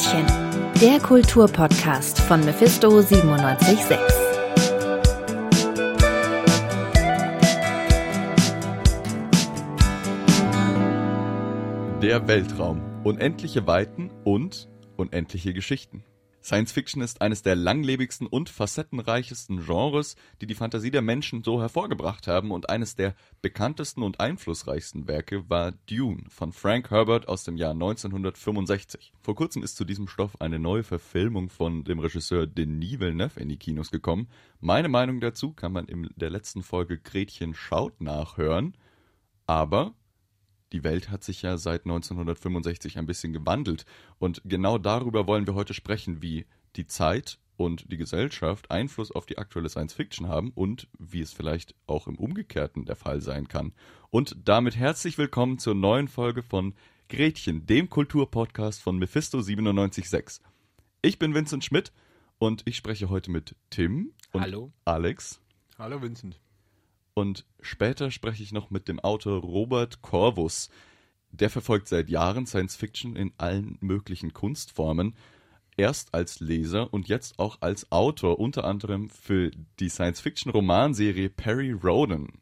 Gretchen, der Kulturpodcast von Mephisto 976. Der Weltraum. Unendliche Weiten und unendliche Geschichten. Science Fiction ist eines der langlebigsten und facettenreichsten Genres, die die Fantasie der Menschen so hervorgebracht haben und eines der bekanntesten und einflussreichsten Werke war Dune von Frank Herbert aus dem Jahr 1965. Vor kurzem ist zu diesem Stoff eine neue Verfilmung von dem Regisseur Denis Villeneuve in die Kinos gekommen. Meine Meinung dazu kann man in der letzten Folge Gretchen schaut nachhören, aber die Welt hat sich ja seit 1965 ein bisschen gewandelt. Und genau darüber wollen wir heute sprechen, wie die Zeit und die Gesellschaft Einfluss auf die aktuelle Science Fiction haben und wie es vielleicht auch im Umgekehrten der Fall sein kann. Und damit herzlich willkommen zur neuen Folge von Gretchen, dem Kulturpodcast von Mephisto 976. Ich bin Vincent Schmidt und ich spreche heute mit Tim und Hallo. Alex. Hallo Vincent. Und später spreche ich noch mit dem Autor Robert Corvus. Der verfolgt seit Jahren Science Fiction in allen möglichen Kunstformen. Erst als Leser und jetzt auch als Autor, unter anderem für die Science-Fiction-Romanserie Perry Roden.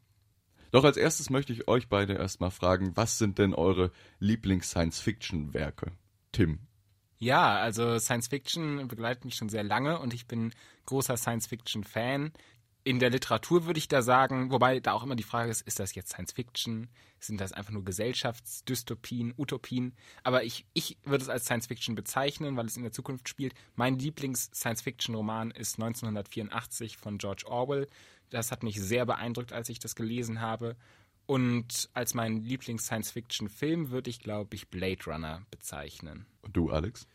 Doch als erstes möchte ich euch beide erstmal fragen, was sind denn eure Lieblings-Science-Fiction-Werke? Tim. Ja, also Science Fiction begleitet mich schon sehr lange und ich bin großer Science Fiction Fan in der Literatur würde ich da sagen, wobei da auch immer die Frage ist, ist das jetzt Science Fiction? Sind das einfach nur Gesellschaftsdystopien, Utopien? Aber ich, ich würde es als Science Fiction bezeichnen, weil es in der Zukunft spielt. Mein Lieblings-Science-Fiction-Roman ist 1984 von George Orwell. Das hat mich sehr beeindruckt, als ich das gelesen habe. Und als mein Lieblings-Science-Fiction-Film würde ich, glaube ich, Blade Runner bezeichnen. Und du, Alex?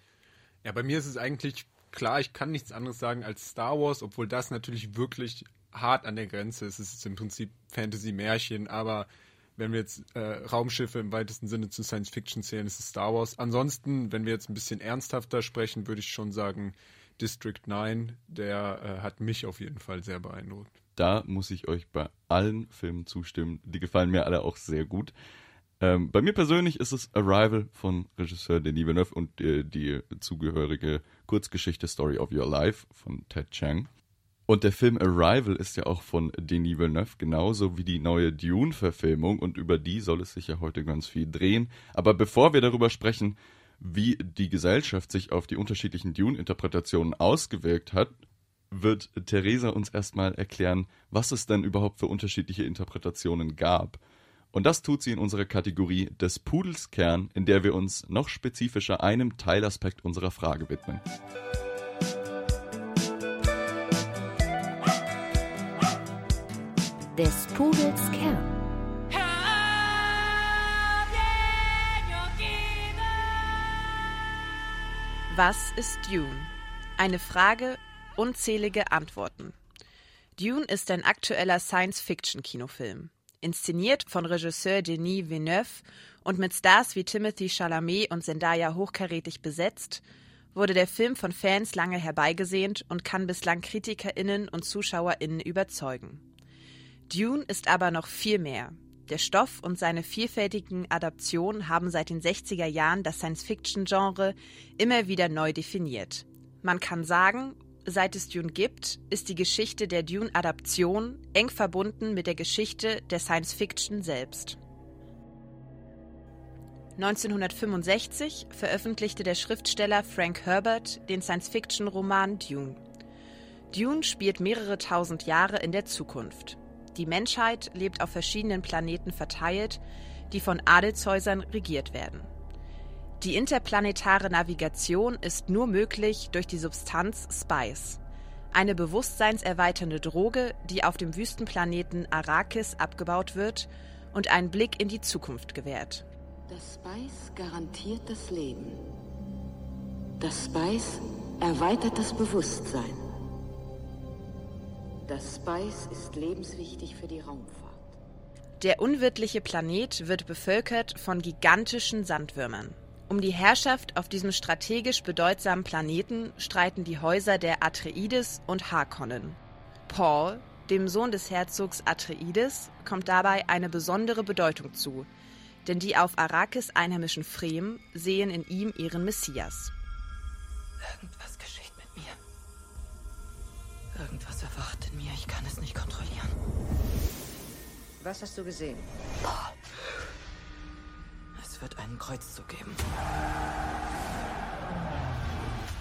Ja, bei mir ist es eigentlich klar, ich kann nichts anderes sagen als Star Wars, obwohl das natürlich wirklich hart an der Grenze. Es ist im Prinzip Fantasy-Märchen, aber wenn wir jetzt äh, Raumschiffe im weitesten Sinne zu Science Fiction zählen, ist es Star Wars. Ansonsten, wenn wir jetzt ein bisschen ernsthafter sprechen, würde ich schon sagen, District 9, der äh, hat mich auf jeden Fall sehr beeindruckt. Da muss ich euch bei allen Filmen zustimmen. Die gefallen mir alle auch sehr gut. Ähm, bei mir persönlich ist es Arrival von Regisseur Denis Villeneuve und äh, die zugehörige Kurzgeschichte Story of Your Life von Ted Chiang. Und der Film Arrival ist ja auch von Denis Villeneuve, genauso wie die neue Dune-Verfilmung und über die soll es sich ja heute ganz viel drehen. Aber bevor wir darüber sprechen, wie die Gesellschaft sich auf die unterschiedlichen Dune-Interpretationen ausgewirkt hat, wird Theresa uns erstmal erklären, was es denn überhaupt für unterschiedliche Interpretationen gab. Und das tut sie in unserer Kategorie des Pudels Kern, in der wir uns noch spezifischer einem Teilaspekt unserer Frage widmen. Des Pudels Kern. Was ist Dune? Eine Frage, unzählige Antworten. Dune ist ein aktueller Science-Fiction-Kinofilm. Inszeniert von Regisseur Denis Villeneuve und mit Stars wie Timothy Chalamet und Zendaya hochkarätig besetzt, wurde der Film von Fans lange herbeigesehnt und kann bislang KritikerInnen und ZuschauerInnen überzeugen. Dune ist aber noch viel mehr. Der Stoff und seine vielfältigen Adaptionen haben seit den 60er Jahren das Science-Fiction-Genre immer wieder neu definiert. Man kann sagen, seit es Dune gibt, ist die Geschichte der Dune-Adaption eng verbunden mit der Geschichte der Science-Fiction selbst. 1965 veröffentlichte der Schriftsteller Frank Herbert den Science-Fiction-Roman Dune. Dune spielt mehrere tausend Jahre in der Zukunft. Die Menschheit lebt auf verschiedenen Planeten verteilt, die von Adelshäusern regiert werden. Die interplanetare Navigation ist nur möglich durch die Substanz Spice, eine bewusstseinserweiternde Droge, die auf dem Wüstenplaneten Arrakis abgebaut wird und einen Blick in die Zukunft gewährt. Das Spice garantiert das Leben. Das Spice erweitert das Bewusstsein. Das Spice ist lebenswichtig für die Raumfahrt. Der unwirtliche Planet wird bevölkert von gigantischen Sandwürmern. Um die Herrschaft auf diesem strategisch bedeutsamen Planeten streiten die Häuser der Atreides und Harkonnen. Paul, dem Sohn des Herzogs Atreides, kommt dabei eine besondere Bedeutung zu, denn die auf Arrakis einheimischen Fremen sehen in ihm ihren Messias. Irgendwas geschieht mit mir. Irgendwas. Ich kann es nicht kontrollieren. Was hast du gesehen? Es wird einen Kreuzzug geben.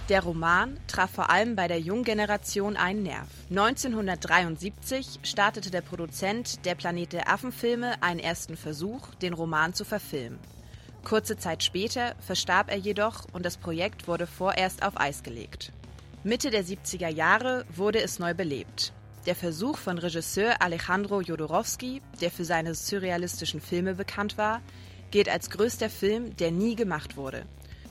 Der Roman traf vor allem bei der jungen Generation einen Nerv. 1973 startete der Produzent der Planet der Affen-Filme einen ersten Versuch, den Roman zu verfilmen. Kurze Zeit später verstarb er jedoch und das Projekt wurde vorerst auf Eis gelegt. Mitte der 70er Jahre wurde es neu belebt. Der Versuch von Regisseur Alejandro Jodorowsky, der für seine surrealistischen Filme bekannt war, gilt als größter Film, der nie gemacht wurde.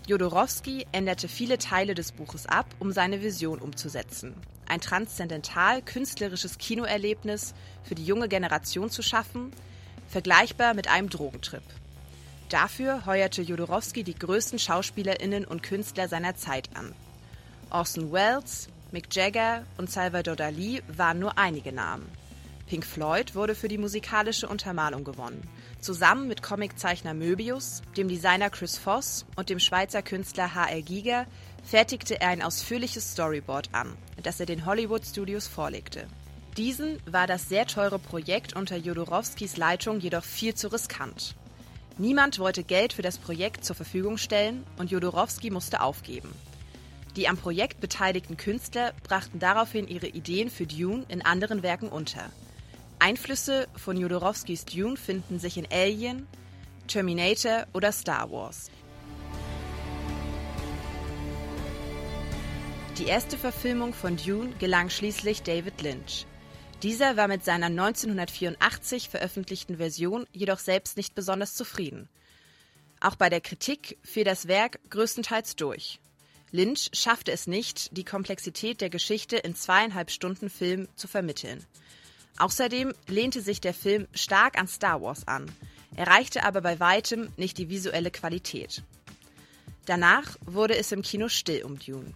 Jodorowsky änderte viele Teile des Buches ab, um seine Vision umzusetzen. Ein transzendental künstlerisches Kinoerlebnis für die junge Generation zu schaffen, vergleichbar mit einem Drogentrip. Dafür heuerte Jodorowsky die größten SchauspielerInnen und Künstler seiner Zeit an. Orson Welles, Mick Jagger und Salvador Dali waren nur einige Namen. Pink Floyd wurde für die musikalische Untermalung gewonnen. Zusammen mit Comiczeichner Möbius, dem Designer Chris Voss und dem Schweizer Künstler H.L. Giger fertigte er ein ausführliches Storyboard an, das er den Hollywood Studios vorlegte. Diesen war das sehr teure Projekt unter Jodorowskis Leitung jedoch viel zu riskant. Niemand wollte Geld für das Projekt zur Verfügung stellen und Jodorowsky musste aufgeben. Die am Projekt beteiligten Künstler brachten daraufhin ihre Ideen für Dune in anderen Werken unter. Einflüsse von Jodorowskis Dune finden sich in Alien, Terminator oder Star Wars. Die erste Verfilmung von Dune gelang schließlich David Lynch. Dieser war mit seiner 1984 veröffentlichten Version jedoch selbst nicht besonders zufrieden. Auch bei der Kritik fiel das Werk größtenteils durch. Lynch schaffte es nicht, die Komplexität der Geschichte in zweieinhalb Stunden Film zu vermitteln. Außerdem lehnte sich der Film stark an Star Wars an, erreichte aber bei weitem nicht die visuelle Qualität. Danach wurde es im Kino still um Dune.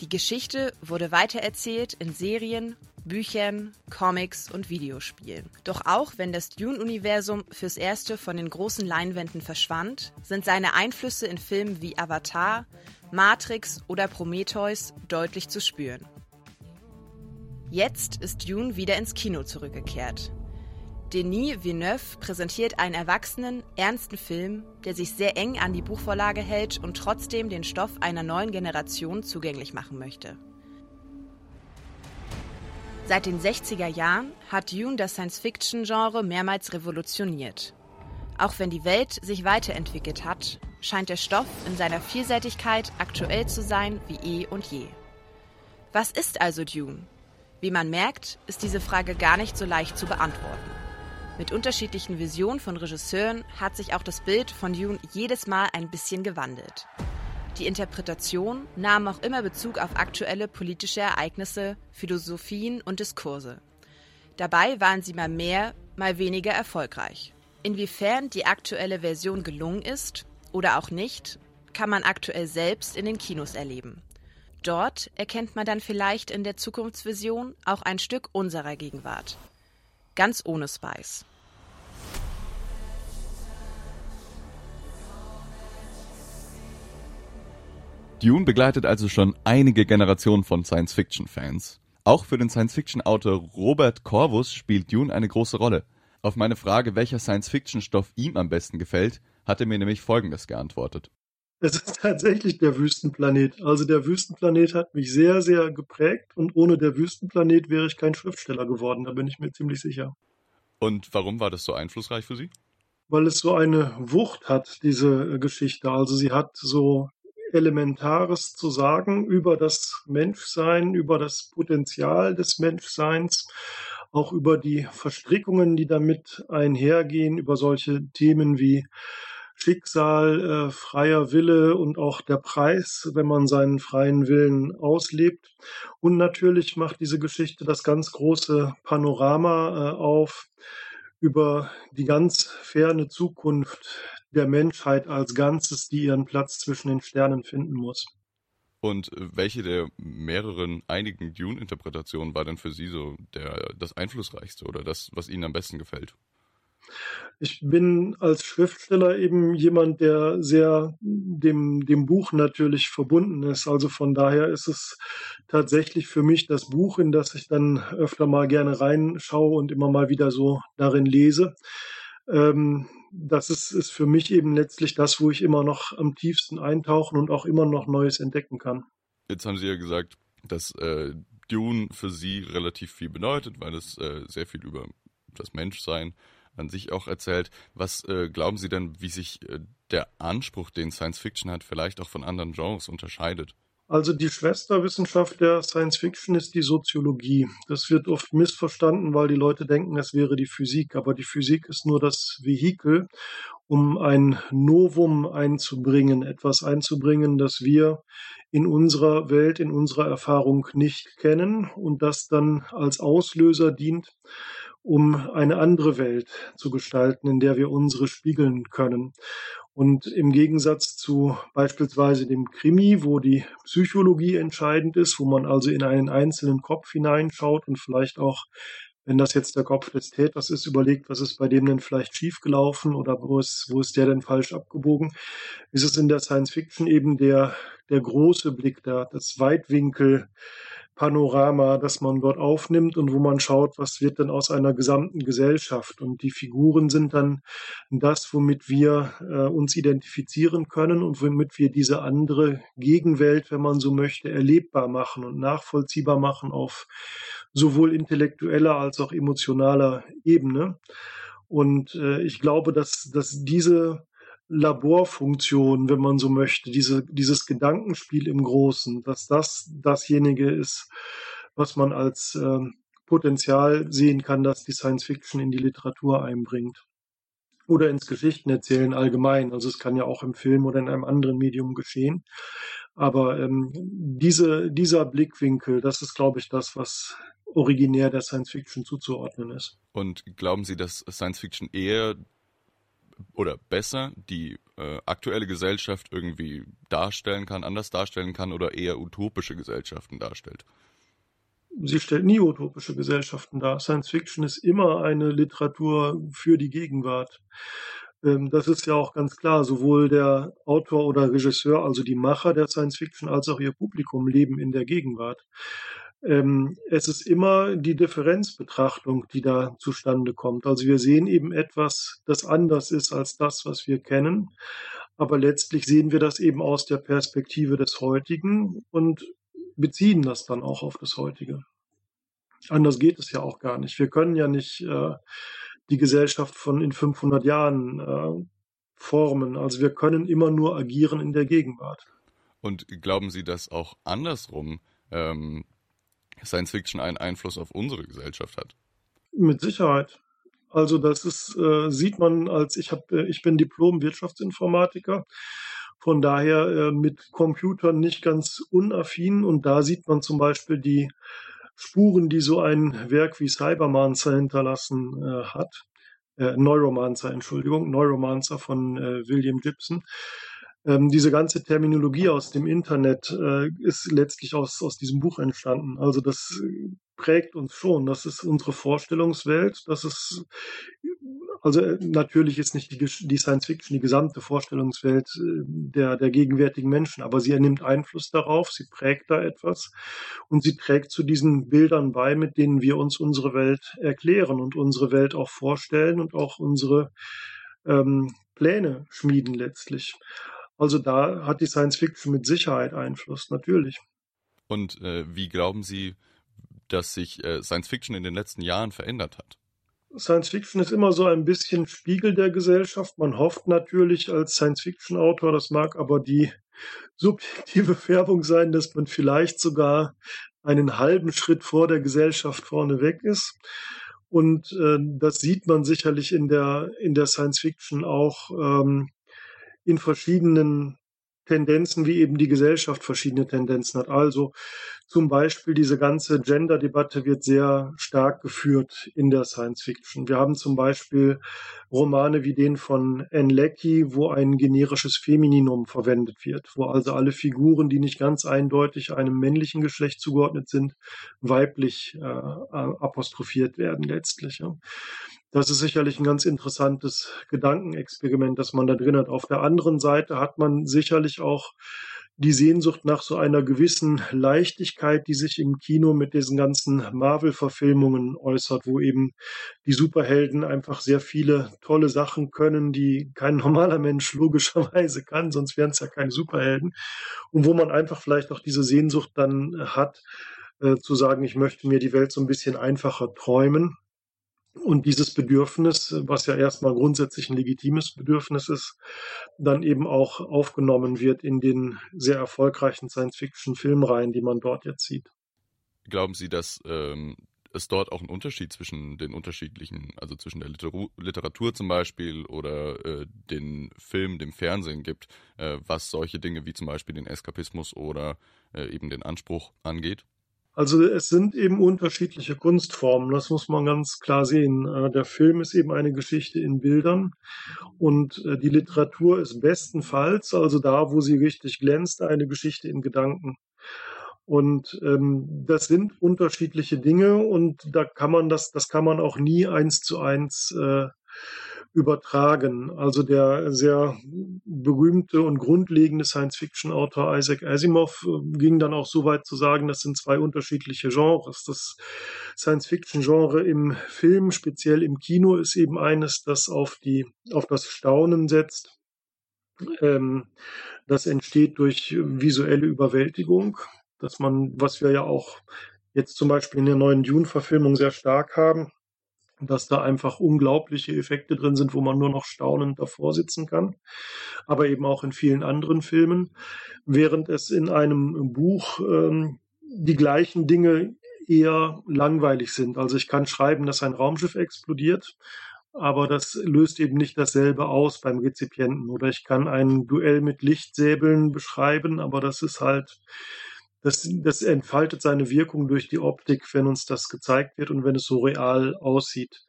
Die Geschichte wurde weitererzählt in Serien, Büchern, Comics und Videospielen. Doch auch wenn das Dune-Universum fürs Erste von den großen Leinwänden verschwand, sind seine Einflüsse in Filmen wie Avatar, Matrix oder Prometheus deutlich zu spüren. Jetzt ist Dune wieder ins Kino zurückgekehrt. Denis Villeneuve präsentiert einen erwachsenen, ernsten Film, der sich sehr eng an die Buchvorlage hält und trotzdem den Stoff einer neuen Generation zugänglich machen möchte. Seit den 60er Jahren hat Dune das Science-Fiction-Genre mehrmals revolutioniert. Auch wenn die Welt sich weiterentwickelt hat, scheint der Stoff in seiner Vielseitigkeit aktuell zu sein wie eh und je. Was ist also Dune? Wie man merkt, ist diese Frage gar nicht so leicht zu beantworten. Mit unterschiedlichen Visionen von Regisseuren hat sich auch das Bild von Dune jedes Mal ein bisschen gewandelt. Die Interpretation nahm auch immer Bezug auf aktuelle politische Ereignisse, Philosophien und Diskurse. Dabei waren sie mal mehr, mal weniger erfolgreich. Inwiefern die aktuelle Version gelungen ist oder auch nicht, kann man aktuell selbst in den Kinos erleben. Dort erkennt man dann vielleicht in der Zukunftsvision auch ein Stück unserer Gegenwart. Ganz ohne Spice. Dune begleitet also schon einige Generationen von Science-Fiction-Fans. Auch für den Science-Fiction-Autor Robert Corvus spielt Dune eine große Rolle. Auf meine Frage, welcher Science-Fiction-Stoff ihm am besten gefällt, hat er mir nämlich Folgendes geantwortet. Es ist tatsächlich der Wüstenplanet. Also der Wüstenplanet hat mich sehr, sehr geprägt und ohne der Wüstenplanet wäre ich kein Schriftsteller geworden, da bin ich mir ziemlich sicher. Und warum war das so einflussreich für Sie? Weil es so eine Wucht hat, diese Geschichte. Also sie hat so Elementares zu sagen über das Menschsein, über das Potenzial des Menschseins, auch über die Verstrickungen, die damit einhergehen, über solche Themen wie Schicksal, äh, freier Wille und auch der Preis, wenn man seinen freien Willen auslebt. Und natürlich macht diese Geschichte das ganz große Panorama äh, auf über die ganz ferne Zukunft der Menschheit als Ganzes, die ihren Platz zwischen den Sternen finden muss. Und welche der mehreren einigen Dune-Interpretationen war denn für Sie so der, das einflussreichste oder das, was Ihnen am besten gefällt? Ich bin als Schriftsteller eben jemand, der sehr dem, dem Buch natürlich verbunden ist. Also von daher ist es tatsächlich für mich das Buch, in das ich dann öfter mal gerne reinschaue und immer mal wieder so darin lese. Ähm, das ist, ist für mich eben letztlich das, wo ich immer noch am tiefsten eintauchen und auch immer noch Neues entdecken kann. Jetzt haben Sie ja gesagt, dass äh, Dune für Sie relativ viel bedeutet, weil es äh, sehr viel über das Menschsein an sich auch erzählt. Was äh, glauben Sie denn, wie sich äh, der Anspruch, den Science Fiction hat, vielleicht auch von anderen Genres unterscheidet? Also die Schwesterwissenschaft der Science Fiction ist die Soziologie. Das wird oft missverstanden, weil die Leute denken, es wäre die Physik. Aber die Physik ist nur das Vehikel, um ein Novum einzubringen, etwas einzubringen, das wir in unserer Welt, in unserer Erfahrung nicht kennen und das dann als Auslöser dient, um eine andere Welt zu gestalten, in der wir unsere spiegeln können. Und im Gegensatz zu beispielsweise dem Krimi, wo die Psychologie entscheidend ist, wo man also in einen einzelnen Kopf hineinschaut und vielleicht auch, wenn das jetzt der Kopf des Täters ist, überlegt, was ist bei dem denn vielleicht schiefgelaufen oder wo ist, wo ist der denn falsch abgebogen, ist es in der Science Fiction eben der, der große Blick, der, das Weitwinkel, Panorama, das man dort aufnimmt und wo man schaut, was wird denn aus einer gesamten Gesellschaft. Und die Figuren sind dann das, womit wir äh, uns identifizieren können und womit wir diese andere Gegenwelt, wenn man so möchte, erlebbar machen und nachvollziehbar machen auf sowohl intellektueller als auch emotionaler Ebene. Und äh, ich glaube, dass, dass diese Laborfunktion, wenn man so möchte, diese, dieses Gedankenspiel im Großen, dass das dasjenige ist, was man als äh, Potenzial sehen kann, dass die Science Fiction in die Literatur einbringt. Oder ins Geschichtenerzählen allgemein. Also es kann ja auch im Film oder in einem anderen Medium geschehen. Aber ähm, diese, dieser Blickwinkel, das ist, glaube ich, das, was originär der Science Fiction zuzuordnen ist. Und glauben Sie, dass Science Fiction eher oder besser die äh, aktuelle Gesellschaft irgendwie darstellen kann, anders darstellen kann oder eher utopische Gesellschaften darstellt? Sie stellt nie utopische Gesellschaften dar. Science Fiction ist immer eine Literatur für die Gegenwart. Ähm, das ist ja auch ganz klar. Sowohl der Autor oder Regisseur, also die Macher der Science Fiction, als auch ihr Publikum leben in der Gegenwart. Ähm, es ist immer die Differenzbetrachtung, die da zustande kommt. Also wir sehen eben etwas, das anders ist als das, was wir kennen. Aber letztlich sehen wir das eben aus der Perspektive des Heutigen und beziehen das dann auch auf das Heutige. Anders geht es ja auch gar nicht. Wir können ja nicht äh, die Gesellschaft von in 500 Jahren äh, formen. Also wir können immer nur agieren in der Gegenwart. Und glauben Sie, dass auch andersrum ähm, Science Fiction einen Einfluss auf unsere Gesellschaft hat? Mit Sicherheit. Also das ist, äh, sieht man als ich habe, äh, ich bin Diplom-Wirtschaftsinformatiker, von daher äh, mit Computern nicht ganz unaffin und da sieht man zum Beispiel die Spuren, die so ein Werk wie Cybermancer hinterlassen äh, hat. Äh, Neuromancer, Entschuldigung, Neuromancer von äh, William Gibson. Ähm, diese ganze Terminologie aus dem Internet äh, ist letztlich aus, aus diesem Buch entstanden. Also das prägt uns schon. Das ist unsere Vorstellungswelt. Das ist also äh, natürlich ist nicht die, die Science Fiction die gesamte Vorstellungswelt äh, der, der gegenwärtigen Menschen, aber sie nimmt Einfluss darauf, sie prägt da etwas und sie trägt zu diesen Bildern bei, mit denen wir uns unsere Welt erklären und unsere Welt auch vorstellen und auch unsere ähm, Pläne schmieden letztlich. Also da hat die Science Fiction mit Sicherheit Einfluss, natürlich. Und äh, wie glauben Sie, dass sich äh, Science Fiction in den letzten Jahren verändert hat? Science Fiction ist immer so ein bisschen Spiegel der Gesellschaft. Man hofft natürlich als Science Fiction Autor, das mag aber die subjektive Färbung sein, dass man vielleicht sogar einen halben Schritt vor der Gesellschaft vorne weg ist. Und äh, das sieht man sicherlich in der, in der Science Fiction auch ähm, in verschiedenen Tendenzen, wie eben die Gesellschaft verschiedene Tendenzen hat. Also zum Beispiel diese ganze Gender-Debatte wird sehr stark geführt in der Science Fiction. Wir haben zum Beispiel Romane wie den von Anne Leckie, wo ein generisches Femininum verwendet wird, wo also alle Figuren, die nicht ganz eindeutig einem männlichen Geschlecht zugeordnet sind, weiblich äh, apostrophiert werden letztlich. Ja. Das ist sicherlich ein ganz interessantes Gedankenexperiment, das man da drin hat. Auf der anderen Seite hat man sicherlich auch die Sehnsucht nach so einer gewissen Leichtigkeit, die sich im Kino mit diesen ganzen Marvel-Verfilmungen äußert, wo eben die Superhelden einfach sehr viele tolle Sachen können, die kein normaler Mensch logischerweise kann, sonst wären es ja keine Superhelden. Und wo man einfach vielleicht auch diese Sehnsucht dann hat, äh, zu sagen, ich möchte mir die Welt so ein bisschen einfacher träumen. Und dieses Bedürfnis, was ja erstmal grundsätzlich ein legitimes Bedürfnis ist, dann eben auch aufgenommen wird in den sehr erfolgreichen Science-Fiction-Filmreihen, die man dort jetzt sieht. Glauben Sie, dass ähm, es dort auch einen Unterschied zwischen den unterschiedlichen, also zwischen der Literatur, Literatur zum Beispiel oder äh, den Film, dem Fernsehen gibt, äh, was solche Dinge wie zum Beispiel den Eskapismus oder äh, eben den Anspruch angeht? Also es sind eben unterschiedliche Kunstformen, das muss man ganz klar sehen. Äh, der Film ist eben eine Geschichte in Bildern und äh, die Literatur ist bestenfalls, also da, wo sie richtig glänzt, eine Geschichte in Gedanken. Und ähm, das sind unterschiedliche Dinge und da kann man das, das kann man auch nie eins zu eins äh, übertragen. Also der sehr berühmte und grundlegende Science-Fiction-Autor Isaac Asimov äh, ging dann auch so weit zu sagen, das sind zwei unterschiedliche Genres. Das Science-Fiction-Genre im Film, speziell im Kino, ist eben eines, das auf die, auf das Staunen setzt. Ähm, das entsteht durch visuelle Überwältigung, dass man, was wir ja auch jetzt zum Beispiel in der neuen Dune-Verfilmung sehr stark haben, dass da einfach unglaubliche Effekte drin sind, wo man nur noch staunend davor sitzen kann, aber eben auch in vielen anderen Filmen, während es in einem Buch ähm, die gleichen Dinge eher langweilig sind. Also ich kann schreiben, dass ein Raumschiff explodiert, aber das löst eben nicht dasselbe aus beim Rezipienten. Oder ich kann ein Duell mit Lichtsäbeln beschreiben, aber das ist halt das, das entfaltet seine Wirkung durch die Optik, wenn uns das gezeigt wird und wenn es so real aussieht.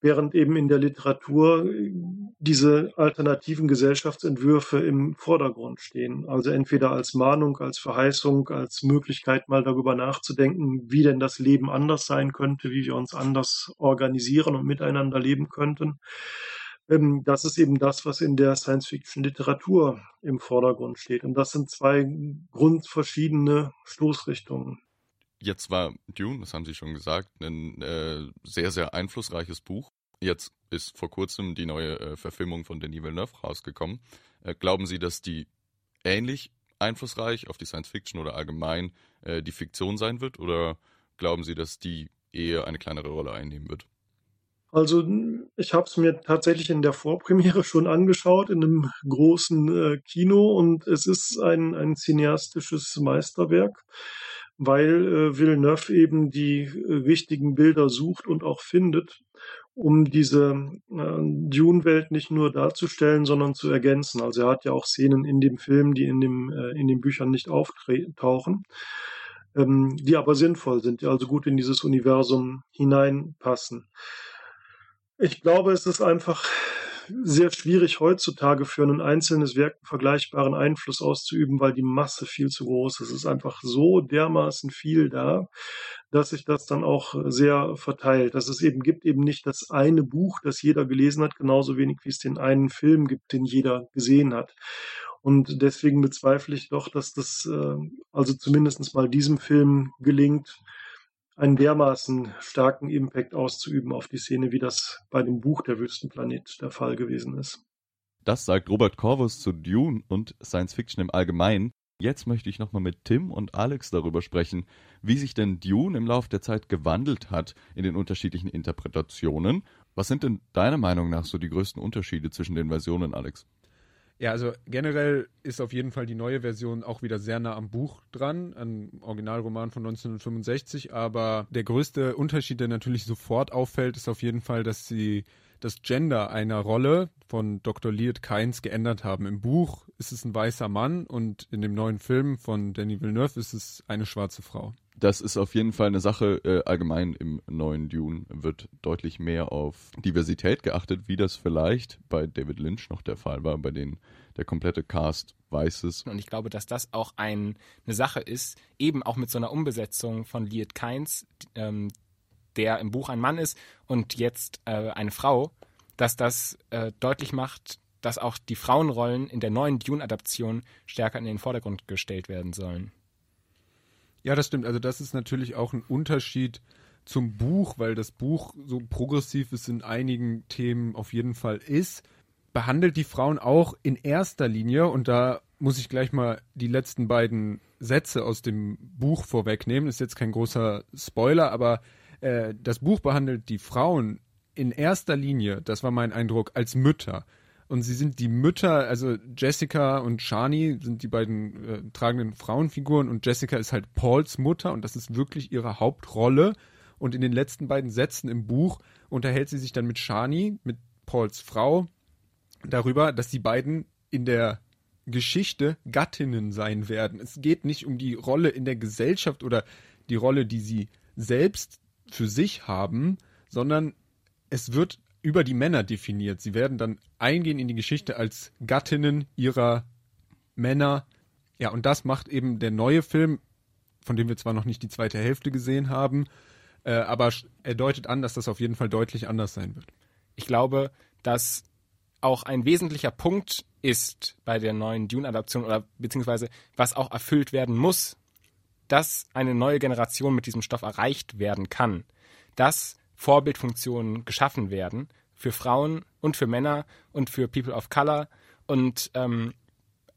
Während eben in der Literatur äh, diese alternativen Gesellschaftsentwürfe im Vordergrund stehen. Also entweder als Mahnung, als Verheißung, als Möglichkeit mal darüber nachzudenken, wie denn das Leben anders sein könnte, wie wir uns anders organisieren und miteinander leben könnten. Ähm, das ist eben das, was in der Science-Fiction-Literatur im Vordergrund steht. Und das sind zwei grundverschiedene Stoßrichtungen. Jetzt war Dune, das haben Sie schon gesagt, ein äh, sehr, sehr einflussreiches Buch. Jetzt ist vor kurzem die neue äh, Verfilmung von Denis Villeneuve rausgekommen. Äh, glauben Sie, dass die ähnlich einflussreich auf die Science-Fiction oder allgemein äh, die Fiktion sein wird? Oder glauben Sie, dass die eher eine kleinere Rolle einnehmen wird? Also ich habe es mir tatsächlich in der Vorpremiere schon angeschaut, in einem großen äh, Kino und es ist ein, ein cineastisches Meisterwerk, weil äh, Villeneuve eben die äh, richtigen Bilder sucht und auch findet, um diese äh, Dune-Welt nicht nur darzustellen, sondern zu ergänzen. Also er hat ja auch Szenen in dem Film, die in, dem, äh, in den Büchern nicht auftauchen ähm, die aber sinnvoll sind, die also gut in dieses Universum hineinpassen. Ich glaube, es ist einfach sehr schwierig heutzutage für ein einzelnes Werk einen vergleichbaren Einfluss auszuüben, weil die Masse viel zu groß ist. Es ist einfach so dermaßen viel da, dass sich das dann auch sehr verteilt. Dass es eben gibt eben nicht das eine Buch, das jeder gelesen hat, genauso wenig wie es den einen Film gibt, den jeder gesehen hat. Und deswegen bezweifle ich doch, dass das äh, also zumindest mal diesem Film gelingt, einen dermaßen starken Impact auszuüben auf die Szene, wie das bei dem Buch Der Wüstenplanet der Fall gewesen ist. Das sagt Robert Corvus zu Dune und Science Fiction im Allgemeinen. Jetzt möchte ich nochmal mit Tim und Alex darüber sprechen, wie sich denn Dune im Laufe der Zeit gewandelt hat in den unterschiedlichen Interpretationen. Was sind denn deiner Meinung nach so die größten Unterschiede zwischen den Versionen, Alex? Ja, also generell ist auf jeden Fall die neue Version auch wieder sehr nah am Buch dran, an Originalroman von 1965. Aber der größte Unterschied, der natürlich sofort auffällt, ist auf jeden Fall, dass sie das Gender einer Rolle von Dr. Leard Kynes geändert haben. Im Buch ist es ein weißer Mann und in dem neuen Film von Danny Villeneuve ist es eine schwarze Frau. Das ist auf jeden Fall eine Sache. Äh, allgemein im neuen Dune wird deutlich mehr auf Diversität geachtet, wie das vielleicht bei David Lynch noch der Fall war, bei denen der komplette Cast weiß ist. Und ich glaube, dass das auch ein, eine Sache ist, eben auch mit so einer Umbesetzung von Liet Kynes, ähm, der im Buch ein Mann ist und jetzt äh, eine Frau, dass das äh, deutlich macht, dass auch die Frauenrollen in der neuen Dune-Adaption stärker in den Vordergrund gestellt werden sollen. Ja, das stimmt. Also das ist natürlich auch ein Unterschied zum Buch, weil das Buch so progressiv es in einigen Themen auf jeden Fall ist, behandelt die Frauen auch in erster Linie und da muss ich gleich mal die letzten beiden Sätze aus dem Buch vorwegnehmen. Ist jetzt kein großer Spoiler, aber äh, das Buch behandelt die Frauen in erster Linie, das war mein Eindruck, als Mütter. Und sie sind die Mütter, also Jessica und Shani sind die beiden äh, tragenden Frauenfiguren und Jessica ist halt Pauls Mutter und das ist wirklich ihre Hauptrolle. Und in den letzten beiden Sätzen im Buch unterhält sie sich dann mit Shani, mit Pauls Frau, darüber, dass die beiden in der Geschichte Gattinnen sein werden. Es geht nicht um die Rolle in der Gesellschaft oder die Rolle, die sie selbst für sich haben, sondern es wird über die Männer definiert. Sie werden dann eingehen in die Geschichte als Gattinnen ihrer Männer. Ja, und das macht eben der neue Film, von dem wir zwar noch nicht die zweite Hälfte gesehen haben, äh, aber er deutet an, dass das auf jeden Fall deutlich anders sein wird. Ich glaube, dass auch ein wesentlicher Punkt ist bei der neuen Dune-Adaption oder beziehungsweise was auch erfüllt werden muss, dass eine neue Generation mit diesem Stoff erreicht werden kann, dass Vorbildfunktionen geschaffen werden für Frauen und für Männer und für People of Color und ähm,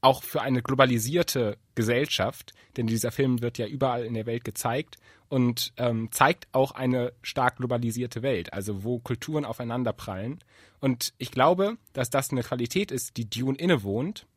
auch für eine globalisierte Gesellschaft, denn dieser Film wird ja überall in der Welt gezeigt und ähm, zeigt auch eine stark globalisierte Welt, also wo Kulturen aufeinanderprallen. Und ich glaube, dass das eine Qualität ist, die Dune innewohnt.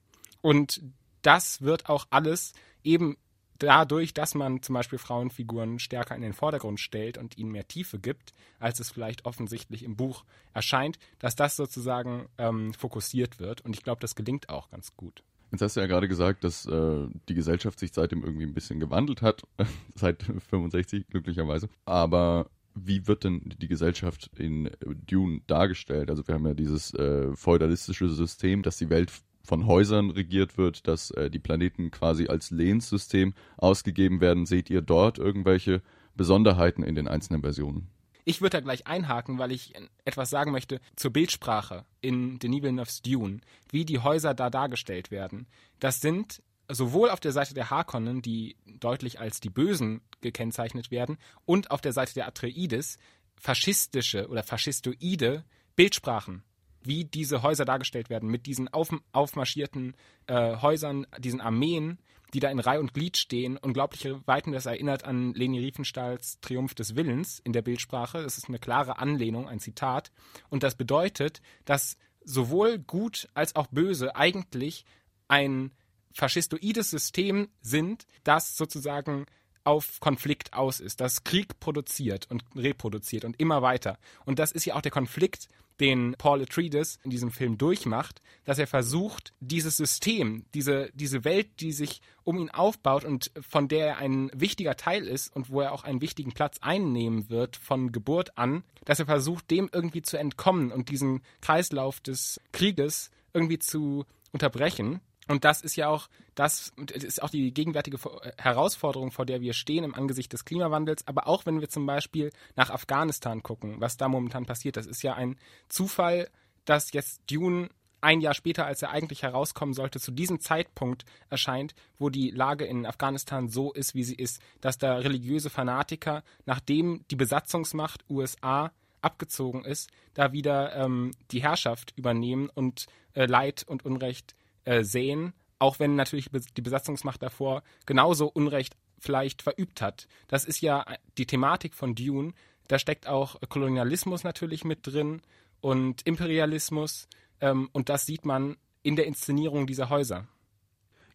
Und das wird auch alles eben dadurch, dass man zum Beispiel Frauenfiguren stärker in den Vordergrund stellt und ihnen mehr Tiefe gibt, als es vielleicht offensichtlich im Buch erscheint, dass das sozusagen ähm, fokussiert wird. Und ich glaube, das gelingt auch ganz gut. Jetzt hast du ja gerade gesagt, dass äh, die Gesellschaft sich seitdem irgendwie ein bisschen gewandelt hat, seit 65 glücklicherweise. Aber wie wird denn die Gesellschaft in Dune dargestellt? Also wir haben ja dieses äh, feudalistische System, dass die Welt von Häusern regiert wird, dass äh, die Planeten quasi als Lehnssystem ausgegeben werden. Seht ihr dort irgendwelche Besonderheiten in den einzelnen Versionen? Ich würde da gleich einhaken, weil ich etwas sagen möchte zur Bildsprache in Denis Villeneuve's Dune, wie die Häuser da dargestellt werden. Das sind sowohl auf der Seite der Harkonnen, die deutlich als die Bösen gekennzeichnet werden, und auf der Seite der Atreides faschistische oder faschistoide Bildsprachen, wie diese Häuser dargestellt werden, mit diesen auf, aufmarschierten äh, Häusern, diesen Armeen, die da in Reih und Glied stehen. Unglaubliche Weiten, das erinnert an Leni Riefenstahls Triumph des Willens in der Bildsprache. Das ist eine klare Anlehnung, ein Zitat. Und das bedeutet, dass sowohl gut als auch böse eigentlich ein faschistoides System sind, das sozusagen auf Konflikt aus ist, das Krieg produziert und reproduziert und immer weiter. Und das ist ja auch der Konflikt, den Paul Atreides in diesem Film durchmacht, dass er versucht, dieses System, diese, diese Welt, die sich um ihn aufbaut und von der er ein wichtiger Teil ist und wo er auch einen wichtigen Platz einnehmen wird von Geburt an, dass er versucht, dem irgendwie zu entkommen und diesen Kreislauf des Krieges irgendwie zu unterbrechen. Und das ist ja auch das ist auch die gegenwärtige Herausforderung, vor der wir stehen im Angesicht des Klimawandels. Aber auch wenn wir zum Beispiel nach Afghanistan gucken, was da momentan passiert, das ist ja ein Zufall, dass jetzt Dune ein Jahr später, als er eigentlich herauskommen sollte, zu diesem Zeitpunkt erscheint, wo die Lage in Afghanistan so ist, wie sie ist, dass da religiöse Fanatiker, nachdem die Besatzungsmacht USA abgezogen ist, da wieder ähm, die Herrschaft übernehmen und äh, Leid und Unrecht äh, sehen, auch wenn natürlich die Besatzungsmacht davor genauso Unrecht vielleicht verübt hat. Das ist ja die Thematik von Dune. Da steckt auch Kolonialismus natürlich mit drin und Imperialismus. Ähm, und das sieht man in der Inszenierung dieser Häuser.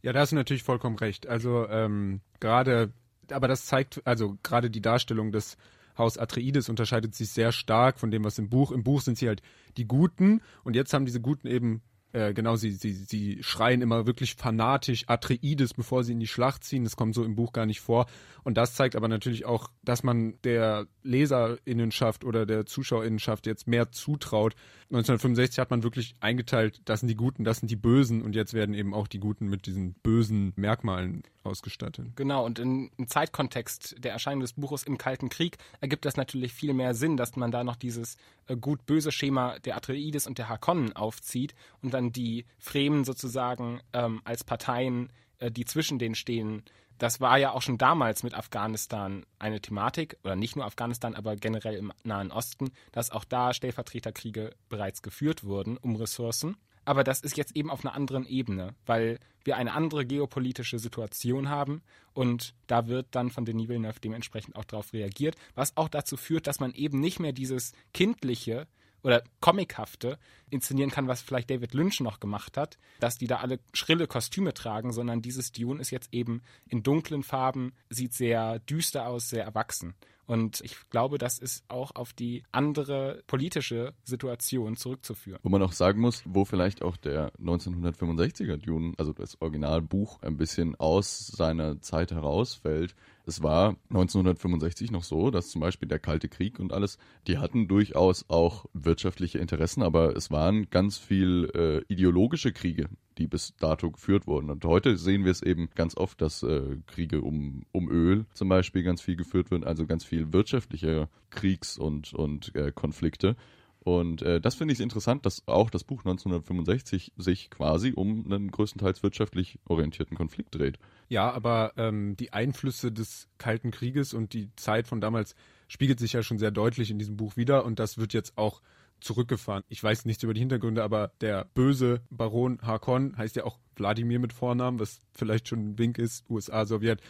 Ja, da hast du natürlich vollkommen recht. Also ähm, gerade, aber das zeigt, also gerade die Darstellung des Haus Atreides unterscheidet sich sehr stark von dem, was im Buch. Im Buch sind sie halt die Guten und jetzt haben diese Guten eben Äh, genau, sie, sie, sie schreien immer wirklich fanatisch Atreides, bevor sie in die Schlacht ziehen. Das kommt so im Buch gar nicht vor. Und das zeigt aber natürlich auch, dass man der Leserinnenschaft oder der Zuschauerinnenschaft jetzt mehr zutraut. 1965 hat man wirklich eingeteilt, das sind die Guten, das sind die Bösen und jetzt werden eben auch die Guten mit diesen bösen Merkmalen ausgestattet. Genau, und im Zeitkontext der Erscheinung des Buches im Kalten Krieg ergibt das natürlich viel mehr Sinn, dass man da noch dieses äh, gut-böse Schema der Atreides und der Harkonnen aufzieht und dann die Fremen sozusagen ähm, als Parteien, äh, die zwischen denen stehen, das war ja auch schon damals mit Afghanistan eine Thematik, oder nicht nur Afghanistan, aber generell im Nahen Osten, dass auch da Stellvertreterkriege bereits geführt wurden um Ressourcen. Aber das ist jetzt eben auf einer anderen Ebene, weil wir eine andere geopolitische Situation haben und da wird dann von Denis Villeneuve dementsprechend auch darauf reagiert, was auch dazu führt, dass man eben nicht mehr dieses kindliche oder comichafte inszenieren kann, was vielleicht David Lynch noch gemacht hat, dass die da alle schrille Kostüme tragen, sondern dieses Dune ist jetzt eben in dunklen Farben, sieht sehr düster aus, sehr erwachsen. Und ich glaube, das ist auch auf die andere politische Situation zurückzuführen. Wo man auch sagen muss, wo vielleicht auch der 1965er Dune, also das Originalbuch, ein bisschen aus seiner Zeit herausfällt, es war 1965 noch so, dass zum Beispiel der Kalte Krieg und alles, die hatten durchaus auch wirtschaftliche Interessen, aber es waren ganz viel äh, ideologische Kriege, die bis dato geführt wurden. Und heute sehen wir es eben ganz oft, dass äh, Kriege um, um Öl zum Beispiel ganz viel geführt werden, also ganz viel wirtschaftliche Kriegs- und, und äh, Konflikte. Und äh, das finde ich interessant, dass auch das Buch 1965 sich quasi um einen größtenteils wirtschaftlich orientierten Konflikt dreht. Ja, aber ähm, die Einflüsse des Kalten Krieges und die Zeit von damals spiegelt sich ja schon sehr deutlich in diesem Buch wieder und das wird jetzt auch zurückgefahren. Ich weiß nichts über die Hintergründe, aber der böse Baron Harkon heißt ja auch Wladimir mit Vornamen, was vielleicht schon ein Wink ist, USA, Sowjet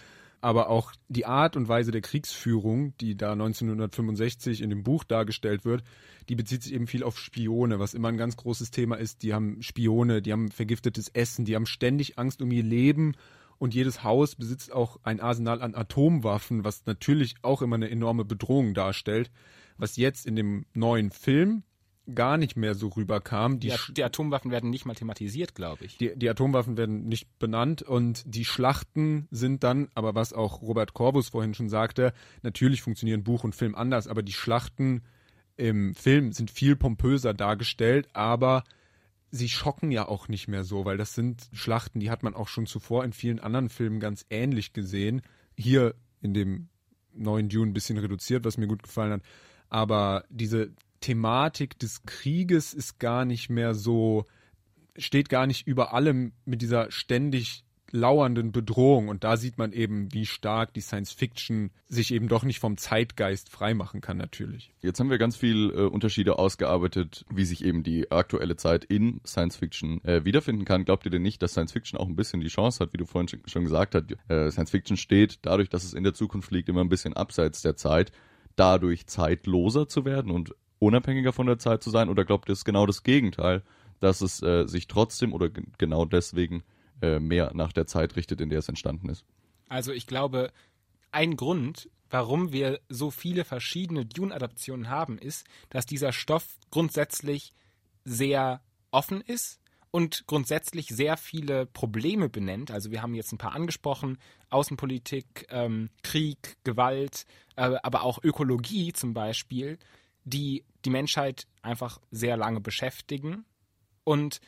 aber auch die Art und Weise der Kriegsführung, die da 1965 in dem Buch dargestellt wird, die bezieht sich eben viel auf Spione, was immer ein ganz großes Thema ist. Die haben Spione, die haben vergiftetes Essen, die haben ständig Angst um ihr Leben und jedes Haus besitzt auch ein Arsenal an Atomwaffen, was natürlich auch immer eine enorme Bedrohung darstellt, was jetzt in dem neuen Film gar nicht mehr so rüberkam. Die, die, die Atomwaffen werden nicht mal thematisiert, glaube ich. Die, die, Atomwaffen werden nicht benannt und die Schlachten sind dann, aber was auch Robert Corbus vorhin schon sagte, natürlich funktionieren Buch und Film anders, aber die Schlachten im Film sind viel pompöser dargestellt, aber sie schocken ja auch nicht mehr so, weil das sind Schlachten, die hat man auch schon zuvor in vielen anderen Filmen ganz ähnlich gesehen. Hier in dem neuen Dune ein bisschen reduziert, was mir gut gefallen hat. Aber diese Thematik des Krieges ist gar nicht mehr so, steht gar nicht über allem mit dieser ständig lauernden Bedrohung. Und da sieht man eben, wie stark die Science Fiction sich eben doch nicht vom Zeitgeist freimachen kann, natürlich. Jetzt haben wir ganz viel äh, Unterschiede ausgearbeitet, wie sich eben die aktuelle Zeit in Science Fiction äh, wiederfinden kann. Glaubt ihr denn nicht, dass Science Fiction auch ein bisschen die Chance hat, wie du vorhin schon gesagt hast, äh, Science Fiction steht dadurch, dass es in der Zukunft liegt, immer ein bisschen abseits der Zeit, dadurch zeitloser zu werden und unabhängiger von der Zeit zu sein? Oder glaubt ihr, es genau das Gegenteil, dass es äh, sich trotzdem oder genau deswegen äh, mehr nach der Zeit richtet, in der es entstanden ist? Also ich glaube, ein Grund, warum wir so viele verschiedene Dune-Adaptionen haben, ist, dass dieser Stoff grundsätzlich sehr offen ist und grundsätzlich sehr viele Probleme benennt. Also wir haben jetzt ein paar angesprochen, Außenpolitik, ähm, Krieg, Gewalt, äh, aber auch Ökologie zum Beispiel die die Menschheit einfach sehr lange beschäftigen. Und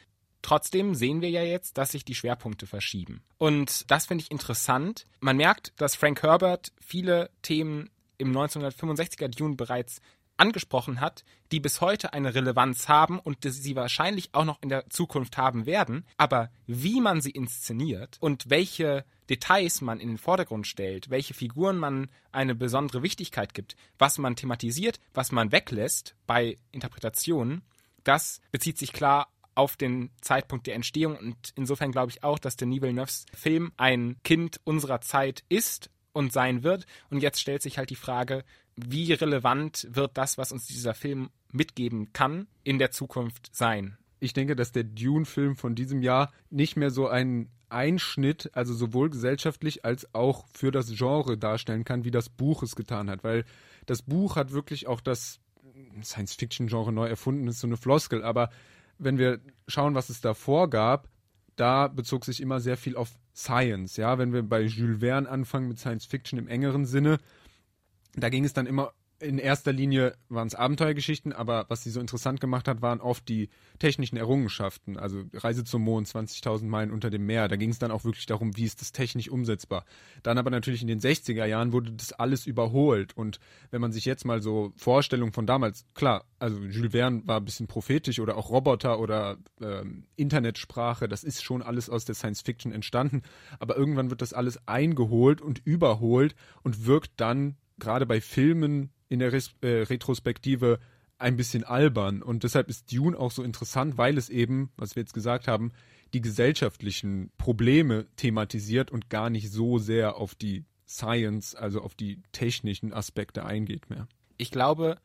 trotzdem sehen wir ja jetzt, dass sich die Schwerpunkte verschieben. Und das finde ich interessant. Man merkt, dass Frank Herbert viele Themen im 1965er Dune bereits angesprochen hat, die bis heute eine Relevanz haben und sie wahrscheinlich auch noch in der Zukunft haben werden. Aber wie man sie inszeniert und welche Details man in den Vordergrund stellt, welche Figuren man eine besondere Wichtigkeit gibt, was man thematisiert, was man weglässt bei Interpretationen, das bezieht sich klar auf den Zeitpunkt der Entstehung und insofern glaube ich auch, dass Denis Villeneuves Film ein Kind unserer Zeit ist und sein wird. Und jetzt stellt sich halt die Frage, wie relevant wird das, was uns dieser Film mitgeben kann, in der Zukunft sein? Ich denke, dass der Dune-Film von diesem Jahr nicht mehr so einen Einschnitt, also sowohl gesellschaftlich als auch für das Genre darstellen kann, wie das Buch es getan hat. Weil das Buch hat wirklich auch das Science-Fiction-Genre neu erfunden, ist so eine Floskel, aber wenn wir schauen, was es davor gab, da bezog sich immer sehr viel auf Science. Ja, wenn wir bei Jules Verne anfangen mit Science Fiction im engeren Sinne, da ging es dann immer in erster Linie waren es Abenteuergeschichten, aber was sie so interessant gemacht hat, waren oft die technischen Errungenschaften. Also Reise zum Mond, 20.000 Meilen unter dem Meer. Da ging es dann auch wirklich darum, wie ist das technisch umsetzbar. Dann aber natürlich in den 60er Jahren wurde das alles überholt. Und wenn man sich jetzt mal so Vorstellungen von damals, klar, also Jules Verne war ein bisschen prophetisch oder auch Roboter oder ähm, Internetsprache, das ist schon alles aus der Science Fiction entstanden. Aber irgendwann wird das alles eingeholt und überholt und wirkt dann gerade bei Filmen in der Res äh, Retrospektive ein bisschen albern. Und deshalb ist Dune auch so interessant, weil es eben, was wir jetzt gesagt haben, die gesellschaftlichen Probleme thematisiert und gar nicht so sehr auf die Science, also auf die technischen Aspekte eingeht mehr. Ich glaube,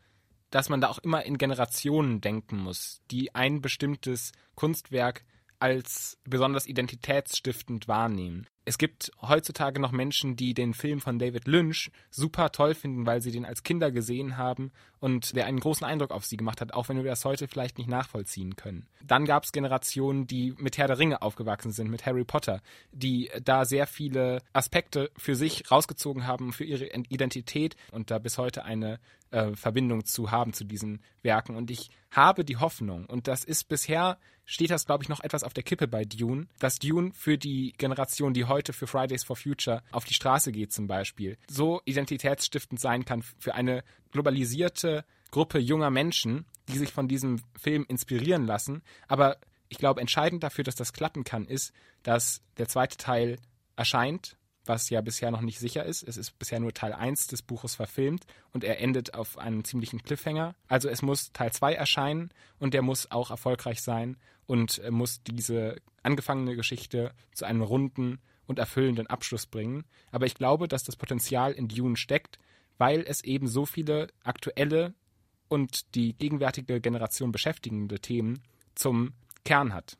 dass man da auch immer in Generationen denken muss, die ein bestimmtes Kunstwerk als besonders identitätsstiftend wahrnehmen es gibt heutzutage noch Menschen, die den Film von David Lynch super toll finden, weil sie den als Kinder gesehen haben und der einen großen Eindruck auf sie gemacht hat, auch wenn wir das heute vielleicht nicht nachvollziehen können. Dann gab es Generationen, die mit Herr der Ringe aufgewachsen sind, mit Harry Potter, die da sehr viele Aspekte für sich rausgezogen haben, für ihre Identität und da bis heute eine äh, Verbindung zu haben zu diesen Werken. Und ich habe die Hoffnung, und das ist bisher, steht das, glaube ich, noch etwas auf der Kippe bei Dune, dass Dune für die Generation, die heute für Fridays for Future auf die Straße geht zum Beispiel, so identitätsstiftend sein kann für eine globalisierte Gruppe junger Menschen, die sich von diesem Film inspirieren lassen. Aber ich glaube, entscheidend dafür, dass das klappen kann, ist, dass der zweite Teil erscheint was ja bisher noch nicht sicher ist. Es ist bisher nur Teil 1 des Buches verfilmt und er endet auf einem ziemlichen Cliffhanger. Also es muss Teil 2 erscheinen und der muss auch erfolgreich sein und muss diese angefangene Geschichte zu einem runden und erfüllenden Abschluss bringen. Aber ich glaube, dass das Potenzial in Dune steckt, weil es eben so viele aktuelle und die gegenwärtige Generation beschäftigende Themen zum Kern hat.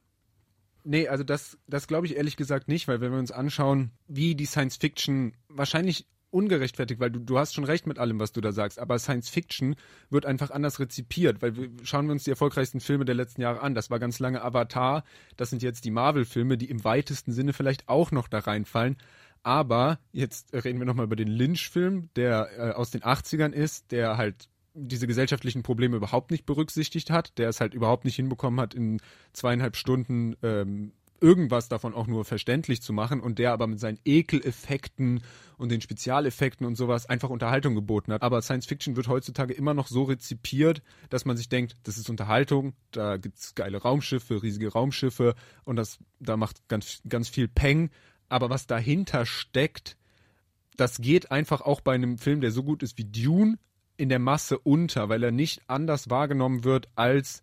Nee, also das, das glaube ich ehrlich gesagt nicht, weil wenn wir uns anschauen, wie die Science Fiction wahrscheinlich ungerechtfertigt, weil du, du hast schon recht mit allem, was du da sagst, aber Science Fiction wird einfach anders rezipiert, weil wir, schauen wir uns die erfolgreichsten Filme der letzten Jahre an. Das war ganz lange Avatar, das sind jetzt die Marvel-Filme, die im weitesten Sinne vielleicht auch noch da reinfallen. Aber jetzt reden wir nochmal über den Lynch-Film, der äh, aus den 80ern ist, der halt diese gesellschaftlichen Probleme überhaupt nicht berücksichtigt hat, der es halt überhaupt nicht hinbekommen hat, in zweieinhalb Stunden ähm, irgendwas davon auch nur verständlich zu machen und der aber mit seinen Ekeleffekten und den Spezialeffekten und sowas einfach Unterhaltung geboten hat. Aber Science Fiction wird heutzutage immer noch so rezipiert, dass man sich denkt, das ist Unterhaltung, da gibt's geile Raumschiffe, riesige Raumschiffe und das da macht ganz ganz viel Peng, aber was dahinter steckt, das geht einfach auch bei einem Film, der so gut ist wie Dune, in der Masse unter, weil er nicht anders wahrgenommen wird als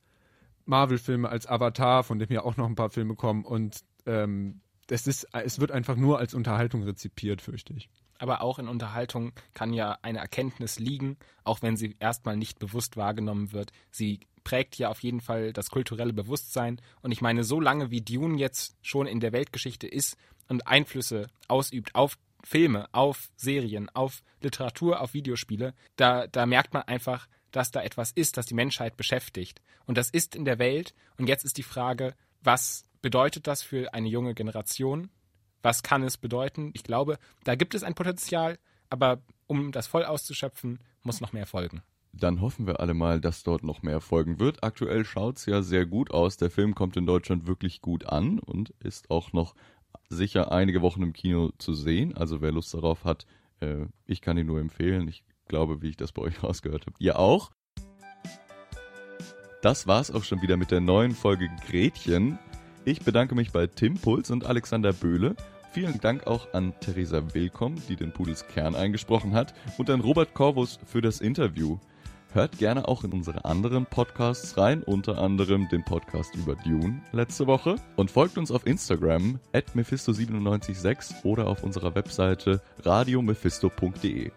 Marvel-Filme, als Avatar, von dem ja auch noch ein paar Filme kommen. Und ähm, es, ist, es wird einfach nur als Unterhaltung rezipiert, fürchte ich. Aber auch in Unterhaltung kann ja eine Erkenntnis liegen, auch wenn sie erstmal nicht bewusst wahrgenommen wird. Sie prägt ja auf jeden Fall das kulturelle Bewusstsein. Und ich meine, so lange wie Dune jetzt schon in der Weltgeschichte ist und Einflüsse ausübt auf Filme, auf Serien, auf Literatur, auf Videospiele, da, da merkt man einfach, dass da etwas ist, das die Menschheit beschäftigt. Und das ist in der Welt. Und jetzt ist die Frage, was bedeutet das für eine junge Generation? Was kann es bedeuten? Ich glaube, da gibt es ein Potenzial, aber um das voll auszuschöpfen, muss noch mehr folgen. Dann hoffen wir alle mal, dass dort noch mehr folgen wird. Aktuell schaut es ja sehr gut aus. Der Film kommt in Deutschland wirklich gut an und ist auch noch sicher einige Wochen im Kino zu sehen. Also wer Lust darauf hat, äh, ich kann ihn nur empfehlen. Ich glaube, wie ich das bei euch rausgehört habe. Ihr auch? Das war's auch schon wieder mit der neuen Folge Gretchen. Ich bedanke mich bei Tim Puls und Alexander Böhle. Vielen Dank auch an Theresa Willkomm, die den Pudels Kern eingesprochen hat, und an Robert Corvus für das Interview. Hört gerne auch in unsere anderen Podcasts rein, unter anderem den Podcast über Dune letzte Woche. Und folgt uns auf Instagram at mephisto976 oder auf unserer Webseite radiomephisto.de.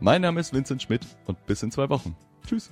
Mein Name ist Vincent Schmidt und bis in zwei Wochen. Tschüss.